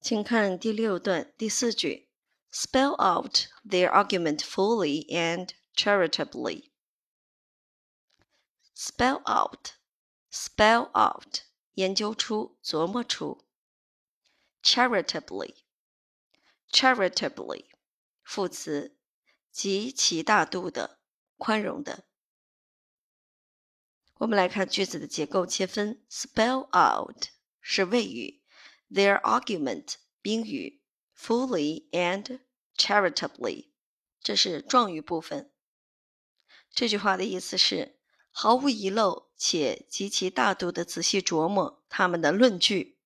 请看第六段第四句：spell out their argument fully and charitably. Spell out, spell out，研究出、琢磨出。Charitably, charitably，副词，极其大度的、宽容的。我们来看句子的结构切分：spell out 是谓语。 Their argument 宾语，fully and charitably，这是状语部分。这句话的意思是毫无遗漏且极其大度的仔细琢磨他们的论据。